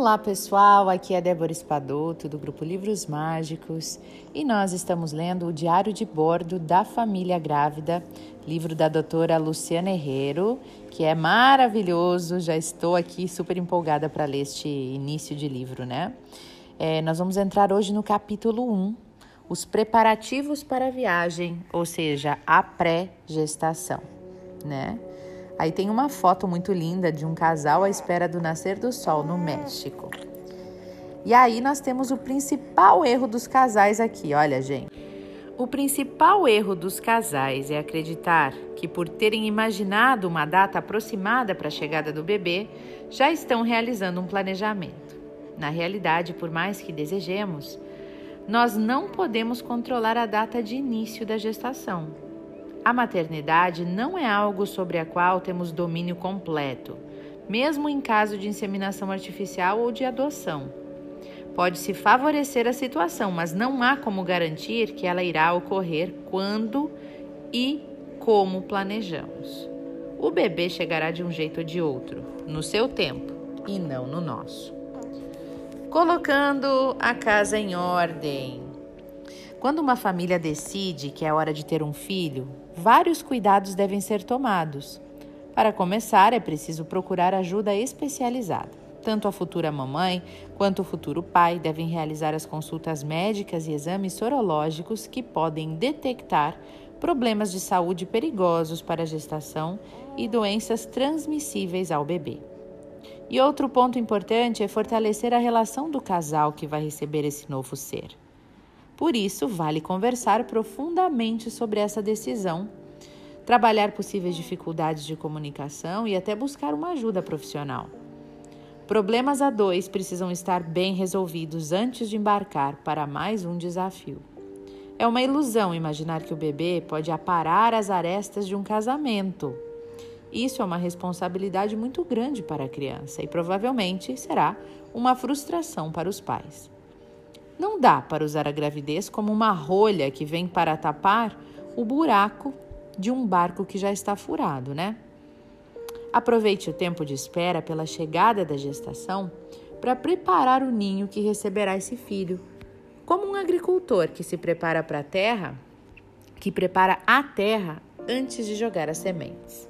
Olá pessoal, aqui é Débora Espadoto do grupo Livros Mágicos e nós estamos lendo o Diário de Bordo da Família Grávida, livro da doutora Luciana Herrero, que é maravilhoso. Já estou aqui super empolgada para ler este início de livro, né? É, nós vamos entrar hoje no capítulo 1, os preparativos para a viagem, ou seja, a pré-gestação, né? Aí tem uma foto muito linda de um casal à espera do nascer do sol no México. E aí nós temos o principal erro dos casais aqui, olha, gente. O principal erro dos casais é acreditar que, por terem imaginado uma data aproximada para a chegada do bebê, já estão realizando um planejamento. Na realidade, por mais que desejemos, nós não podemos controlar a data de início da gestação. A maternidade não é algo sobre a qual temos domínio completo, mesmo em caso de inseminação artificial ou de adoção. Pode-se favorecer a situação, mas não há como garantir que ela irá ocorrer quando e como planejamos. O bebê chegará de um jeito ou de outro, no seu tempo e não no nosso. Colocando a casa em ordem. Quando uma família decide que é hora de ter um filho, vários cuidados devem ser tomados. Para começar, é preciso procurar ajuda especializada. Tanto a futura mamãe quanto o futuro pai devem realizar as consultas médicas e exames sorológicos que podem detectar problemas de saúde perigosos para a gestação e doenças transmissíveis ao bebê. E outro ponto importante é fortalecer a relação do casal que vai receber esse novo ser. Por isso, vale conversar profundamente sobre essa decisão, trabalhar possíveis dificuldades de comunicação e até buscar uma ajuda profissional. Problemas a dois precisam estar bem resolvidos antes de embarcar para mais um desafio. É uma ilusão imaginar que o bebê pode aparar as arestas de um casamento. Isso é uma responsabilidade muito grande para a criança e provavelmente será uma frustração para os pais. Não dá para usar a gravidez como uma rolha que vem para tapar o buraco de um barco que já está furado, né? Aproveite o tempo de espera pela chegada da gestação para preparar o ninho que receberá esse filho. Como um agricultor que se prepara para a terra, que prepara a terra antes de jogar as sementes.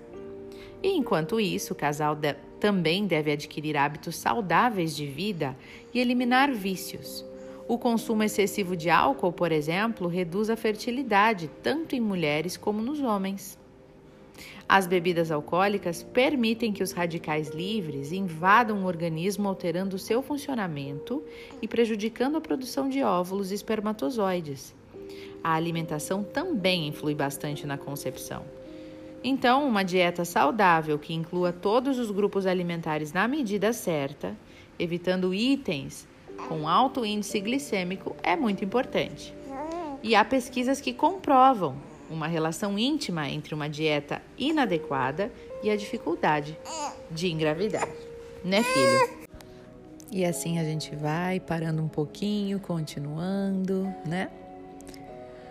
E enquanto isso, o casal de também deve adquirir hábitos saudáveis de vida e eliminar vícios. O consumo excessivo de álcool, por exemplo, reduz a fertilidade tanto em mulheres como nos homens. As bebidas alcoólicas permitem que os radicais livres invadam o organismo, alterando seu funcionamento e prejudicando a produção de óvulos e espermatozoides. A alimentação também influi bastante na concepção. Então, uma dieta saudável que inclua todos os grupos alimentares na medida certa, evitando itens com alto índice glicêmico é muito importante. E há pesquisas que comprovam uma relação íntima entre uma dieta inadequada e a dificuldade de engravidar, né, filho? E assim a gente vai parando um pouquinho, continuando, né?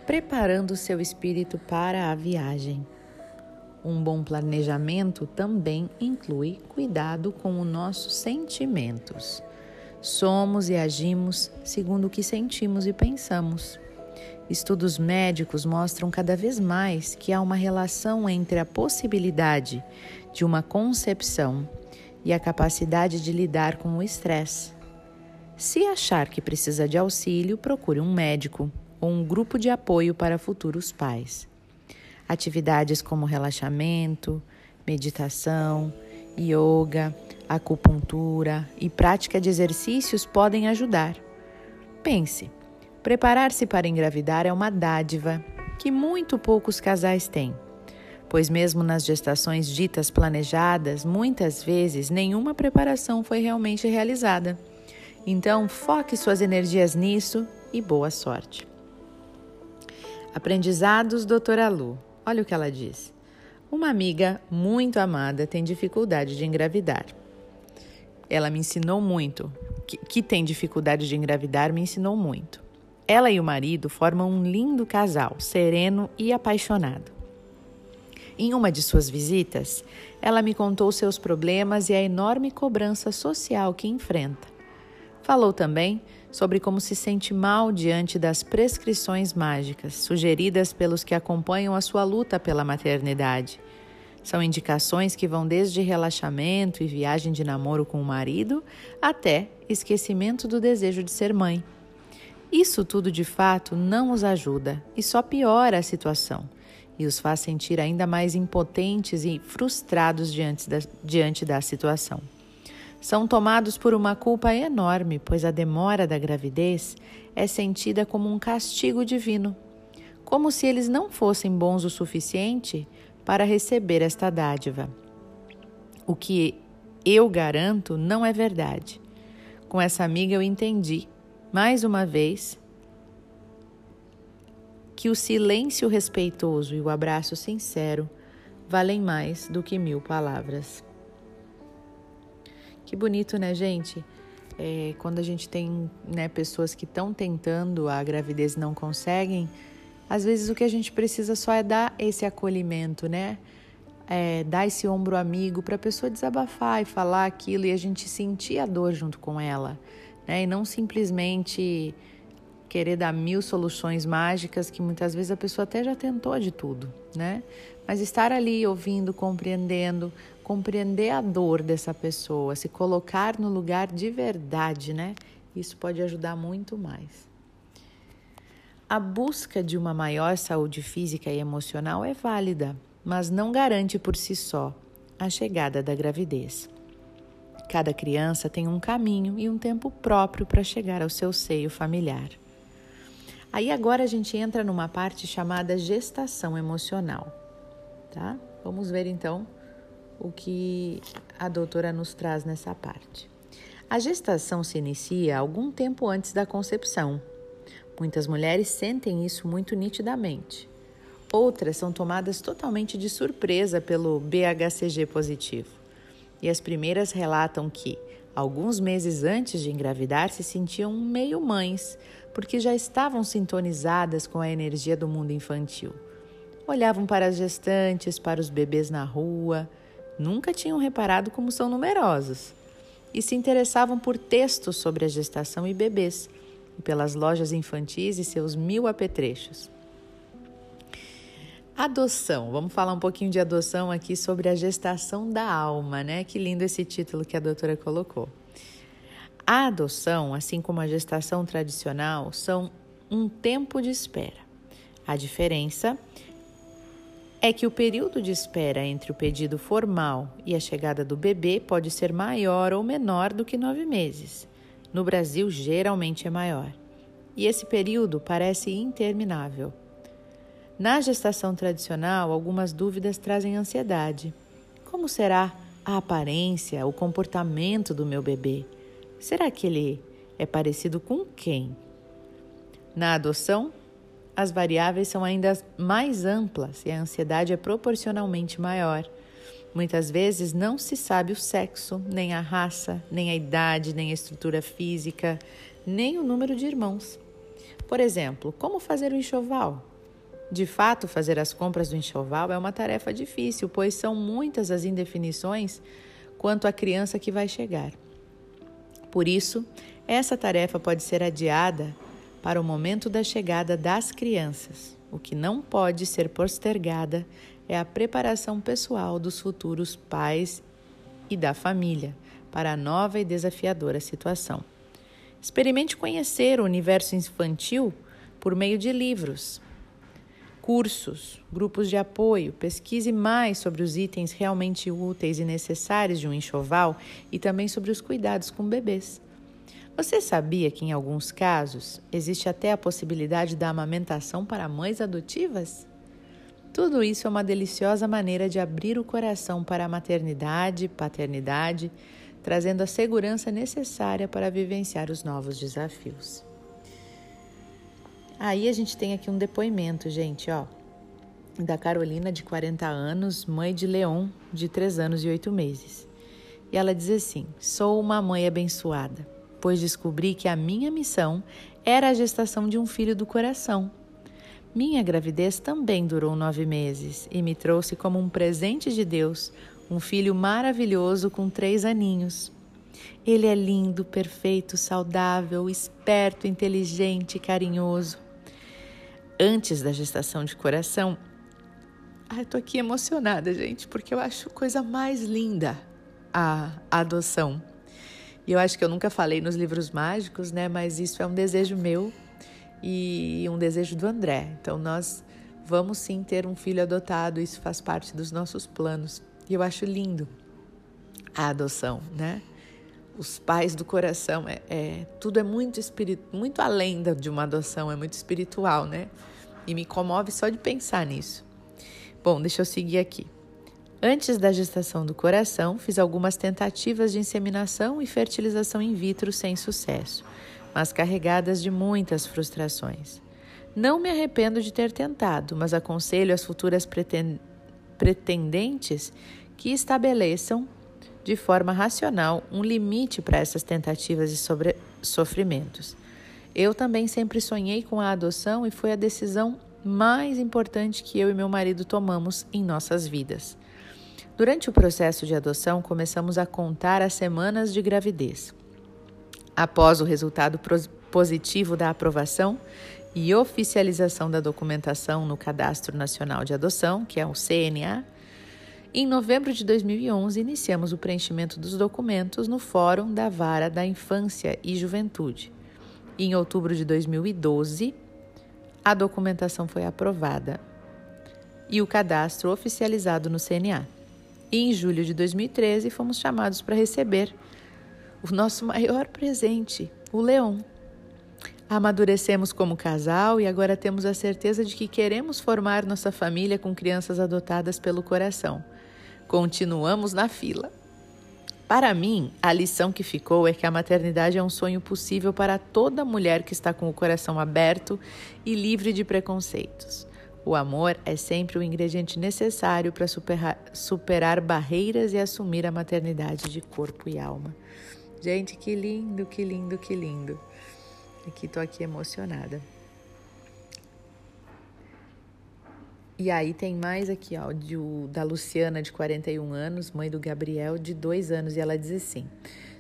Preparando o seu espírito para a viagem. Um bom planejamento também inclui cuidado com os nossos sentimentos. Somos e agimos segundo o que sentimos e pensamos. Estudos médicos mostram cada vez mais que há uma relação entre a possibilidade de uma concepção e a capacidade de lidar com o estresse. Se achar que precisa de auxílio, procure um médico ou um grupo de apoio para futuros pais. Atividades como relaxamento, meditação, yoga, acupuntura e prática de exercícios podem ajudar. Pense: preparar-se para engravidar é uma dádiva que muito poucos casais têm, pois, mesmo nas gestações ditas planejadas, muitas vezes nenhuma preparação foi realmente realizada. Então, foque suas energias nisso e boa sorte. Aprendizados, doutora Lu. Olha o que ela diz. Uma amiga muito amada tem dificuldade de engravidar. Ela me ensinou muito. Que, que tem dificuldade de engravidar, me ensinou muito. Ela e o marido formam um lindo casal, sereno e apaixonado. Em uma de suas visitas, ela me contou seus problemas e a enorme cobrança social que enfrenta. Falou também sobre como se sente mal diante das prescrições mágicas sugeridas pelos que acompanham a sua luta pela maternidade. São indicações que vão desde relaxamento e viagem de namoro com o marido até esquecimento do desejo de ser mãe. Isso tudo de fato não os ajuda e só piora a situação e os faz sentir ainda mais impotentes e frustrados diante da, diante da situação. São tomados por uma culpa enorme, pois a demora da gravidez é sentida como um castigo divino, como se eles não fossem bons o suficiente para receber esta dádiva. O que eu garanto não é verdade. Com essa amiga eu entendi mais uma vez, que o silêncio respeitoso e o abraço sincero valem mais do que mil palavras. Que bonito, né, gente? É, quando a gente tem né, pessoas que estão tentando a gravidez e não conseguem, às vezes o que a gente precisa só é dar esse acolhimento, né? É, dar esse ombro amigo para a pessoa desabafar e falar aquilo e a gente sentir a dor junto com ela né? E não simplesmente querer dar mil soluções mágicas que muitas vezes a pessoa até já tentou de tudo, né? Mas estar ali ouvindo, compreendendo, compreender a dor dessa pessoa, se colocar no lugar de verdade, né? Isso pode ajudar muito mais. A busca de uma maior saúde física e emocional é válida, mas não garante por si só a chegada da gravidez. Cada criança tem um caminho e um tempo próprio para chegar ao seu seio familiar. Aí agora a gente entra numa parte chamada gestação emocional, tá? Vamos ver então o que a doutora nos traz nessa parte. A gestação se inicia algum tempo antes da concepção. Muitas mulheres sentem isso muito nitidamente. Outras são tomadas totalmente de surpresa pelo BHCG positivo. E as primeiras relatam que, alguns meses antes de engravidar, se sentiam meio mães, porque já estavam sintonizadas com a energia do mundo infantil. Olhavam para as gestantes, para os bebês na rua, nunca tinham reparado como são numerosos. E se interessavam por textos sobre a gestação e bebês, e pelas lojas infantis e seus mil apetrechos. Adoção. Vamos falar um pouquinho de adoção aqui sobre a gestação da alma, né? Que lindo esse título que a doutora colocou. A adoção, assim como a gestação tradicional, são um tempo de espera. A diferença é que o período de espera entre o pedido formal e a chegada do bebê pode ser maior ou menor do que nove meses. No Brasil, geralmente é maior. E esse período parece interminável. Na gestação tradicional, algumas dúvidas trazem ansiedade. Como será a aparência, o comportamento do meu bebê? Será que ele é parecido com quem? Na adoção, as variáveis são ainda mais amplas e a ansiedade é proporcionalmente maior. Muitas vezes não se sabe o sexo, nem a raça, nem a idade, nem a estrutura física, nem o número de irmãos. Por exemplo, como fazer o enxoval? De fato, fazer as compras do enxoval é uma tarefa difícil, pois são muitas as indefinições quanto à criança que vai chegar. Por isso, essa tarefa pode ser adiada para o momento da chegada das crianças. O que não pode ser postergada é a preparação pessoal dos futuros pais e da família para a nova e desafiadora situação. Experimente conhecer o universo infantil por meio de livros, cursos, grupos de apoio, pesquise mais sobre os itens realmente úteis e necessários de um enxoval e também sobre os cuidados com bebês. Você sabia que, em alguns casos, existe até a possibilidade da amamentação para mães adotivas? Tudo isso é uma deliciosa maneira de abrir o coração para a maternidade, paternidade, trazendo a segurança necessária para vivenciar os novos desafios. Aí a gente tem aqui um depoimento, gente, ó, da Carolina, de 40 anos, mãe de Leon, de 3 anos e 8 meses. E ela diz assim: Sou uma mãe abençoada, pois descobri que a minha missão era a gestação de um filho do coração. Minha gravidez também durou nove meses e me trouxe como um presente de Deus um filho maravilhoso com três aninhos. Ele é lindo, perfeito, saudável, esperto, inteligente, carinhoso. Antes da gestação de coração, Ai, tô aqui emocionada, gente, porque eu acho coisa mais linda a, adoção. E eu acho que eu nunca falei nos livros mágicos, né? Mas isso é um desejo meu e um desejo do André. Então nós vamos sim ter um filho adotado, isso faz parte dos nossos planos. E eu acho lindo a adoção, né? Os pais do coração, é, é tudo é muito espírito, muito além de uma adoção, é muito espiritual, né? E me comove só de pensar nisso. Bom, deixa eu seguir aqui. Antes da gestação do coração, fiz algumas tentativas de inseminação e fertilização in vitro sem sucesso, mas carregadas de muitas frustrações. Não me arrependo de ter tentado, mas aconselho as futuras pretendentes que estabeleçam de forma racional um limite para essas tentativas e sofrimentos. Eu também sempre sonhei com a adoção e foi a decisão mais importante que eu e meu marido tomamos em nossas vidas. Durante o processo de adoção, começamos a contar as semanas de gravidez. Após o resultado positivo da aprovação e oficialização da documentação no Cadastro Nacional de Adoção, que é o CNA, em novembro de 2011 iniciamos o preenchimento dos documentos no Fórum da Vara da Infância e Juventude. Em outubro de 2012, a documentação foi aprovada e o cadastro oficializado no CNA. E em julho de 2013 fomos chamados para receber o nosso maior presente, o leão. Amadurecemos como casal e agora temos a certeza de que queremos formar nossa família com crianças adotadas pelo coração. Continuamos na fila. Para mim, a lição que ficou é que a maternidade é um sonho possível para toda mulher que está com o coração aberto e livre de preconceitos. O amor é sempre o ingrediente necessário para superar, superar barreiras e assumir a maternidade de corpo e alma. Gente, que lindo, que lindo, que lindo. Aqui tô aqui emocionada. E aí tem mais aqui, ó, de, da Luciana, de 41 anos, mãe do Gabriel, de 2 anos, e ela diz assim: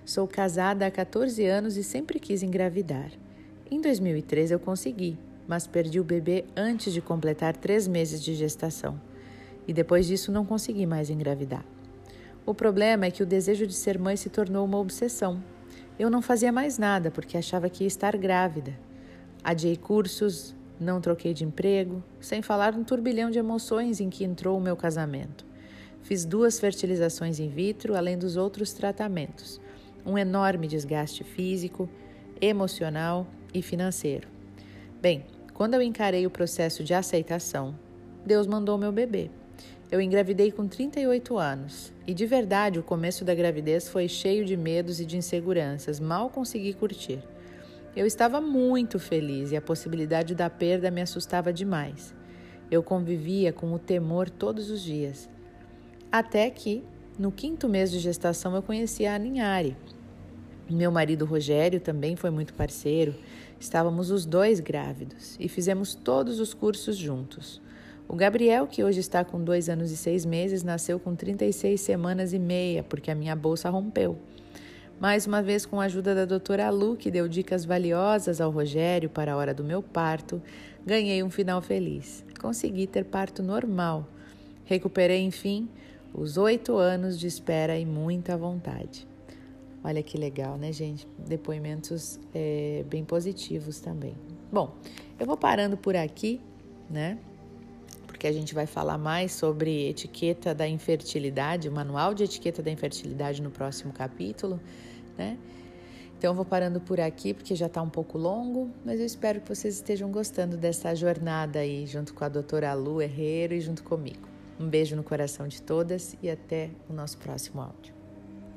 Sou casada há 14 anos e sempre quis engravidar. Em 2013 eu consegui, mas perdi o bebê antes de completar três meses de gestação. E depois disso não consegui mais engravidar. O problema é que o desejo de ser mãe se tornou uma obsessão. Eu não fazia mais nada porque achava que ia estar grávida. Adiei cursos, não troquei de emprego, sem falar no turbilhão de emoções em que entrou o meu casamento. Fiz duas fertilizações in vitro, além dos outros tratamentos. Um enorme desgaste físico, emocional e financeiro. Bem, quando eu encarei o processo de aceitação, Deus mandou meu bebê. Eu engravidei com 38 anos e de verdade o começo da gravidez foi cheio de medos e de inseguranças, mal consegui curtir. Eu estava muito feliz e a possibilidade da perda me assustava demais. Eu convivia com o temor todos os dias. Até que, no quinto mês de gestação, eu conheci a Aninhari. Meu marido Rogério também foi muito parceiro. Estávamos os dois grávidos e fizemos todos os cursos juntos. O Gabriel, que hoje está com dois anos e seis meses, nasceu com 36 semanas e meia, porque a minha bolsa rompeu. Mais uma vez, com a ajuda da doutora Lu, que deu dicas valiosas ao Rogério para a hora do meu parto, ganhei um final feliz. Consegui ter parto normal. Recuperei, enfim, os oito anos de espera e muita vontade. Olha que legal, né, gente? Depoimentos é, bem positivos também. Bom, eu vou parando por aqui, né? Porque a gente vai falar mais sobre etiqueta da infertilidade, o manual de etiqueta da infertilidade no próximo capítulo né? Então eu vou parando por aqui porque já está um pouco longo, mas eu espero que vocês estejam gostando dessa jornada aí junto com a doutora Lu Herrero e junto comigo. Um beijo no coração de todas e até o nosso próximo áudio.